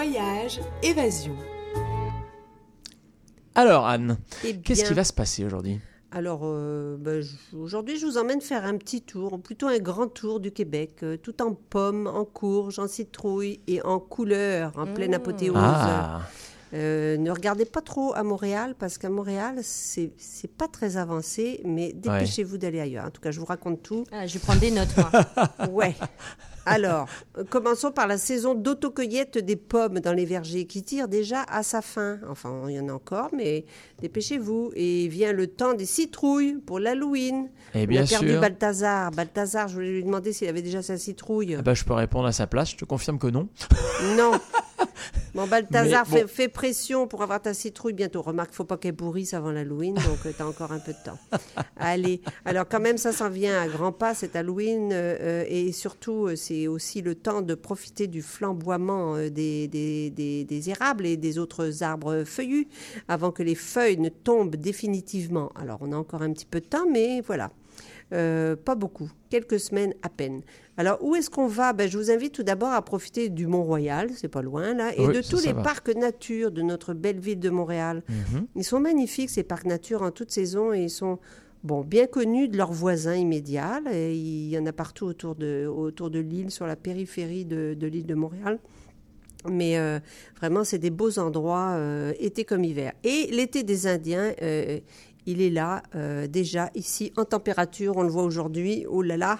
Voyage, évasion. Alors Anne, Eh qu'est-ce qui va se passer aujourd'hui? Alors, euh, ben, aujourd'hui, je vous emmène faire un petit tour, ou plutôt un grand tour du Québec, euh, tout en pommes, en courges, en citrouilles et en couleurs, en pleine apothéose. Ah, Euh, ne regardez pas trop à Montréal, parce qu'à Montréal, c'est pas très avancé, mais dépêchez-vous d'aller ailleurs. En tout cas, je vous raconte tout. Ah, je vais prendre des notes, moi. Ouais. Alors, euh, commençons par la saison d'autocueillette des pommes dans les vergers qui tire déjà à sa fin. Enfin, il y en a encore, mais dépêchez-vous. Et vient le temps des citrouilles pour l'Halloween. et On Eh bien a perdu sûr. Balthazar. Balthazar, je voulais lui demander s'il avait déjà sa citrouille. Ah bah, je peux répondre à sa place, je te confirme que non. Non. Bon, Balthazar bon. fait, fait pression pour avoir ta citrouille bientôt. Remarque, faut pas qu'elle pourrisse avant l'Halloween, donc tu as encore un peu de temps. Allez. Alors, quand même, ça s'en vient à grands pas, cet Halloween. euh, euh, et surtout, euh, c'est aussi le temps de profiter du flamboiement euh, des, des, des- des érables et des autres arbres feuillus avant que les feuilles ne tombent définitivement. Alors, on a encore un petit peu de temps, mais voilà. Euh, pas beaucoup, quelques semaines à peine. Alors, où est-ce qu'on va? Ben, Je vous invite tout d'abord à profiter du Mont-Royal, c'est pas loin là, et Oui, de ça, tous ça les va. parcs nature de notre belle ville de Montréal. Mhm. Ils sont magnifiques, ces parcs nature, en toute saison, et ils sont bon, bien connus de leurs voisins immédiats. Il y en a partout autour de, l'île, sur la périphérie de, l'île de Montréal. Mais euh, vraiment, c'est des beaux endroits, euh, été comme hiver. Et l'été des Indiens, euh, il est là, déjà ici, en température. On le voit aujourd'hui. Oh là là,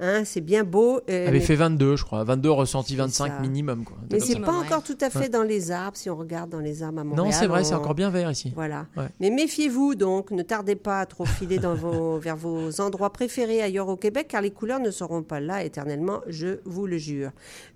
hein, c'est bien beau. euh, avait mais fait 22, je crois. 22 ressenti C'est 25 ça. minimum. Quoi. mais c'est pas Ouais. encore tout à fait Ouais. dans les arbres, si on regarde dans les arbres à Montréal. Non, c'est vrai, c'est encore bien vert ici. Voilà. Ouais. Mais méfiez-vous donc, ne tardez pas à trop filer dans vos, vers vos endroits préférés ailleurs au Québec, car les couleurs ne seront pas là éternellement, je vous le jure.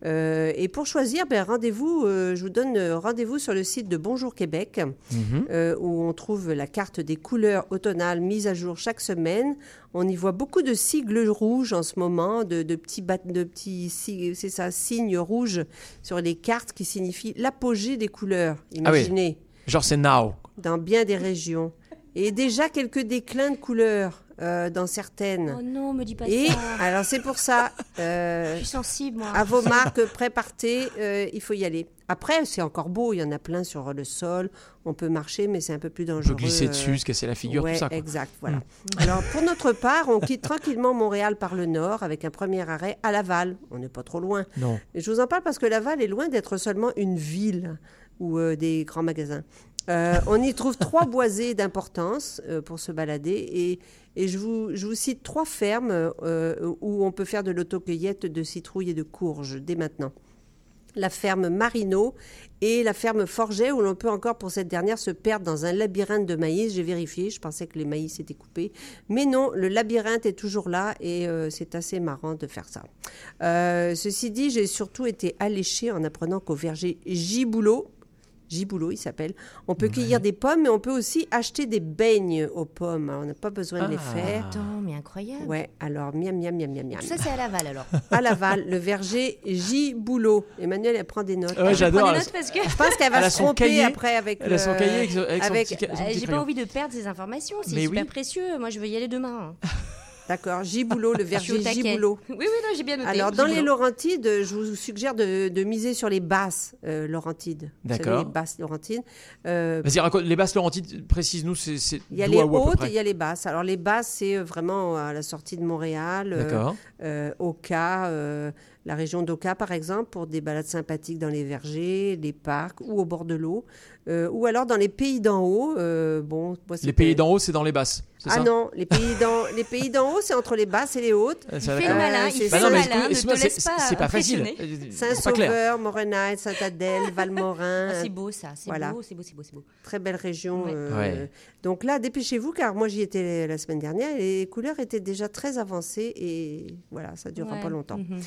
Euh, et pour choisir, ben, rendez-vous, euh, je vous donne euh, rendez-vous sur le site de Bonjour Québec, Mhm. euh, où on trouve la carte des couleurs automnales mise à jour chaque semaine. On y voit beaucoup de sigles rouges en ce moment, de, de petits, de c'est ça, signes rouges sur les cartes qui signifient l'apogée des couleurs. Ah oui. Imaginez Genre, c'est now. dans bien des régions. Et déjà quelques déclins de couleurs euh, dans certaines. Oh non, me dis pas Et ça. alors c'est pour ça, euh, Je suis sensible, moi. à vos marques pré-partez, euh, il faut y aller. Après, c'est encore beau, il y en a plein sur le sol, on peut marcher, mais c'est un peu plus On dangereux. peut glisser euh, dessus, se casser la figure, ouais, tout ça. quoi. exact, voilà. Alors, pour notre part, on quitte tranquillement Montréal par le nord avec un premier arrêt à Laval. On n'est pas trop loin. Non. Et je vous en parle parce que Laval est loin d'être seulement une ville ou euh, des grands magasins. Euh, on y trouve trois boisés d'importance euh, pour se balader et, et je, vous, je vous cite trois fermes euh, où on peut faire de l'autocueillette de citrouilles et de courges dès maintenant. La ferme Marino et la ferme Forget où l'on peut encore pour cette dernière se perdre dans un labyrinthe de maïs. J'ai vérifié, je pensais que les maïs étaient coupés. Mais non, le labyrinthe est toujours là et c'est assez marrant de faire ça. Ceci dit, j'ai surtout été alléchée en apprenant qu'au verger Giboulot, Giboulot il s'appelle, on peut cueillir des pommes mais on peut aussi acheter des beignes aux pommes. Alors, on n'a pas besoin de les Ah. faire. Attends, mais incroyable. Ouais, alors miam miam miam miam miam. Tout ça, c'est à Laval, alors. À Laval, le verger Giboulot. Emmanuel, elle prend des notes. Ouais, Je j'adore. parce que Je pense qu'elle Elle va se tromper cahier. après avec Elle a son le- cahier avec, son- avec son avec- petit, ca- son euh, petit j'ai pas crayon. envie de perdre ces informations. C'est Mais super oui. précieux. Moi, je veux y aller demain. D'accord, Giboulot, le au verger. Giboulot. Oui, oui, non, j'ai bien noté. Alors, dans les. Laurentides, je vous suggère de, de miser sur les basses euh, Laurentides. D'accord. Les basses Laurentides. Euh, Vas-y, raconte. Les basses Laurentides, précise-nous, c'est il y a les hautes et il y a les basses. Alors, les basses, c'est euh, vraiment à la sortie de Montréal, euh, D'accord. euh, Oka, euh, la région d'Oka, par exemple, pour des balades sympathiques dans les vergers, les parcs ou au bord de l'eau. Euh, ou alors dans les pays d'en haut. euh, bon, moi, Les pays d'en haut, c'est dans les basses. Ah ça non, les pays d'en les pays d'en haut, c'est entre les basses et les hautes. Euh, Il ça, fait le malin, il c'est fait le Bah malin. Ne te c'est- laisse pas C'est pas facile. Euh. Saint-Sauveur, Morenheim, Saint-Adèle, Valmorin. Ah, c'est beau, ça. C'est Voilà. beau, c'est beau, c'est beau. Très belle région. Ouais. euh, Ouais. Donc là, dépêchez-vous, car moi j'y étais la semaine dernière et les couleurs étaient déjà très avancées et voilà, ça ne durera Ouais. pas longtemps. Mhm.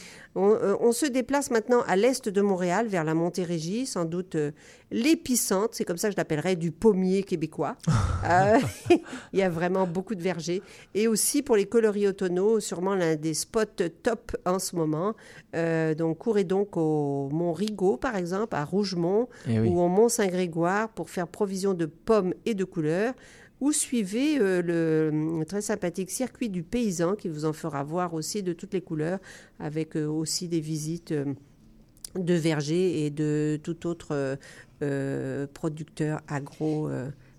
On, euh, on se déplace maintenant à l'est de Montréal, vers la Montérégie, sans doute euh, l'épicentre, c'est comme ça que je l'appellerais, du pommier québécois. Euh, il y a vraiment beaucoup de vergers. Et aussi pour les coloris automnaux, sûrement l'un des spots top en ce moment. Euh, donc courez donc au Mont Rigaud, par exemple, à Rougemont, Eh oui. ou au Mont Saint-Grégoire pour faire provision de pommes et de couleurs. Ou suivez euh, le hum, très sympathique circuit du paysan qui vous en fera voir aussi de toutes les couleurs, avec euh, aussi des visites euh, de vergers et de tout autre producteur agro.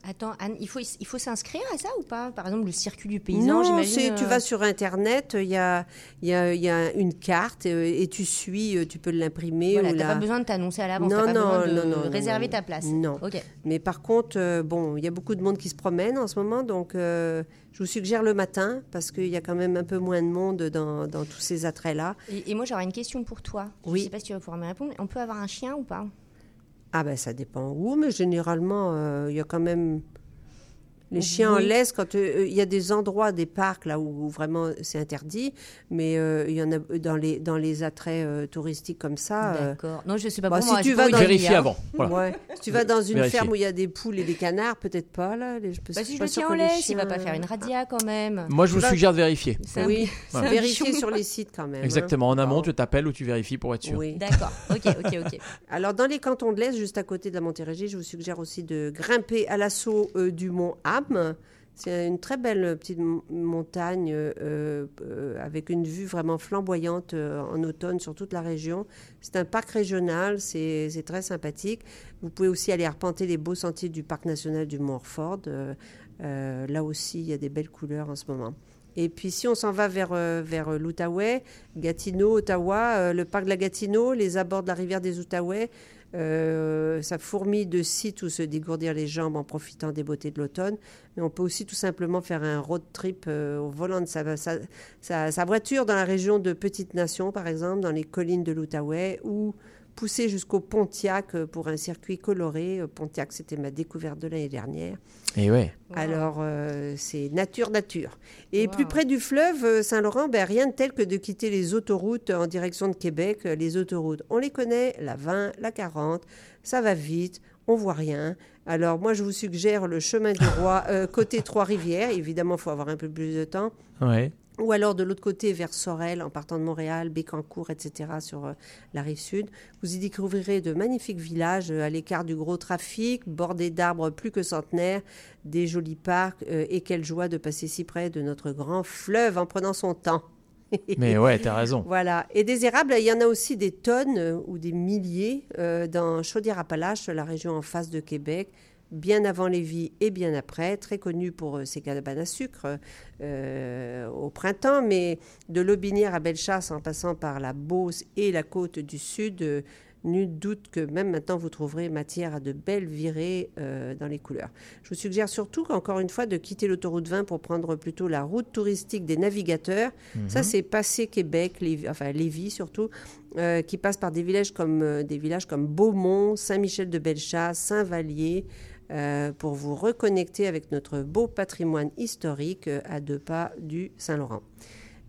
Attends, Anne, il faut, il faut s'inscrire à ça ou pas? Par exemple, le circuit du paysan, Non, j'imagine. tu euh, vas sur Internet, il y a, y, a, y a une carte euh, et tu suis, euh, tu peux l'imprimer. Voilà, t'as la- pas besoin de t'annoncer à l'avance, Non, pas non, besoin de non, non, réserver ta place. Non. Ok. Mais par contre, bon, il y a beaucoup de monde qui se promène en ce moment, donc euh, je vous suggère le matin parce qu'il y a quand même un peu moins de monde dans, dans tous ces attraits-là. Et, et moi, j'aurais une question pour toi. Oui. Je sais pas si tu vas pouvoir me répondre. On peut avoir un chien ou pas? Ah ben ça dépend où, mais généralement, euh, il y a quand même... Les chiens en laisse, quand euh, il y a des endroits, des parcs là où, où vraiment c'est interdit, mais euh, il y en a dans les, dans les attraits euh, touristiques comme ça. euh, D'accord. Non, je sais pas bah, pour si tu vas Vérifier avant. Voilà. Ouais. Si tu vas dans une Vérifier. ferme où il y a des poules et des canards, peut-être pas là. Les, je peux- Bah, si suis je le tiens en laisse, il va chiens- pas faire une radia quand même. Moi, je vous vas- suggère de vérifier. Oui, c'est un vérifier sur les sites quand même. hein. Exactement. En amont, Bon. tu t'appelles ou tu vérifies pour être sûr. Oui. D'accord. Ok, ok, ok. Alors, dans les cantons de l'Est, juste à côté de la Montérégie, je vous suggère aussi de grimper à l'assaut euh, du mont C'est une très belle petite montagne euh, euh, avec une vue vraiment flamboyante euh, en automne sur toute la région. C'est un parc régional, c'est très sympathique. Vous pouvez aussi aller arpenter les beaux sentiers du parc national du Mont Orford. Euh, là aussi, il y a des belles couleurs en ce moment. Et puis si on s'en va vers, vers l'Outaouais, Gatineau, Ottawa, le parc de la Gatineau, les abords de la rivière des Outaouais, euh, ça fourmille de sites où se dégourdir les jambes en profitant des beautés de l'automne. Mais on peut aussi tout simplement faire un road trip euh, au volant de sa, voiture dans la région de Petite Nation, par exemple, dans les collines de l'Outaouais, ou pousser jusqu'au Pontiac euh, pour un circuit coloré. Euh, Pontiac, c'était ma découverte de l'année dernière. Et ouais. Wow. Alors, euh, c'est nature, nature. Et Wow. plus près du fleuve Saint-Laurent, ben, rien de tel que de quitter les autoroutes en direction de Québec. Les autoroutes, on les connaît, la 20, la 40, ça va vite, on voit rien. Alors, moi, je vous suggère le chemin du roi euh, côté Trois-Rivières. Évidemment, il faut avoir un peu plus de temps. Ouais. Ou alors de l'autre côté, vers Sorel, en partant de Montréal, Bécancourt, etc., sur euh, la rive sud. Vous y découvrirez de magnifiques villages euh, à l'écart du gros trafic, bordés d'arbres plus que centenaires, des jolis parcs, euh, et quelle joie de passer si près de notre grand fleuve en prenant son temps. Mais ouais, t'as raison. Voilà. Et des érables, il y en a aussi des tonnes ou des milliers dans Chaudière-Appalaches, la région en face de Québec, bien avant Lévis et bien après, très connue pour euh, ses cabanes à sucre euh, au printemps, mais de l'Aubinière à Bellechasse en passant par la Beauce et la côte du Sud, euh, nul doute que même maintenant vous trouverez matière à de belles virées euh, dans les couleurs. Je vous suggère surtout, encore une fois, de quitter l'autoroute 20 pour prendre plutôt la route touristique des navigateurs. Ça, c'est passé Québec, Lévis, enfin Lévis surtout, euh, qui passe par des villages comme, euh, des villages comme Beaumont, Saint-Michel-de-Bellechasse, Saint-Vallier, euh, pour vous reconnecter avec notre beau patrimoine historique euh, à deux pas du Saint-Laurent.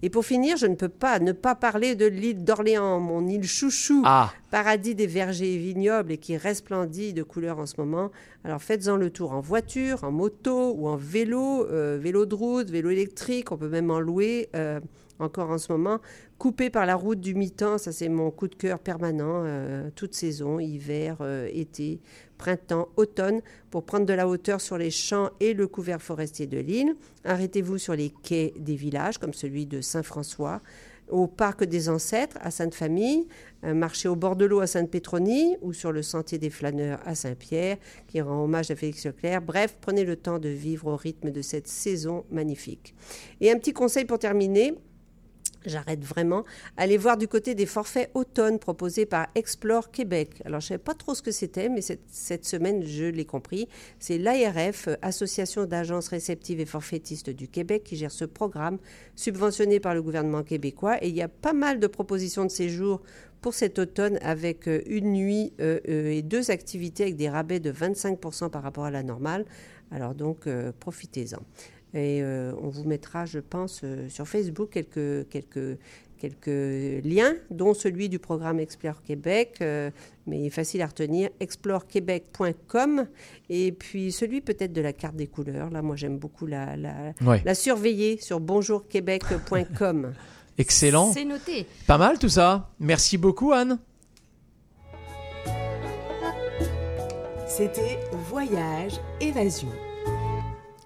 Et pour finir, je ne peux pas ne pas parler de l'île d'Orléans, mon île chouchou Ah, paradis des vergers et vignobles et qui resplendit de couleurs en ce moment. Alors faites-en le tour en voiture, en moto ou en vélo, euh, vélo de route, vélo électrique, on peut même en louer euh, encore en ce moment. Coupé par la route du mi-temps, ça c'est mon coup de cœur permanent, euh, toute saison, hiver, été, printemps, automne, pour prendre de la hauteur sur les champs et le couvert forestier de l'île. Arrêtez-vous sur les quais des villages, comme celui de Saint-François, au parc des ancêtres à Sainte-Famille, un marché au bord de l'eau à Sainte-Pétronie ou sur le sentier des flâneurs à Saint-Pierre, qui rend hommage à Félix Leclerc. Bref, prenez le temps de vivre au rythme de cette saison magnifique. Et un petit conseil pour terminer. J'arrête vraiment. Allez voir du côté des forfaits automne proposés par Explore Québec. Alors, je ne savais pas trop ce que c'était, mais cette, semaine, je l'ai compris. C'est l'ARF, Association d'agences réceptives et forfaitistes du Québec, qui gère ce programme subventionné par le gouvernement québécois. Et il y a pas mal de propositions de séjour pour cet automne avec euh, une nuit euh, euh, et deux activités avec des rabais de 25 par rapport à la normale. Alors donc, profitez-en. Et euh, on vous mettra, je pense, euh, sur Facebook quelques, quelques, quelques liens, dont celui du programme Explore Québec, euh, mais il est facile à retenir, explorequebec.com, et puis celui peut-être de la carte des couleurs. Là, moi, j'aime beaucoup la, la, ouais. la surveiller sur bonjourquebec.com. Excellent. C'est noté. Pas mal tout ça. Merci beaucoup, Anne. C'était Voyage Évasion.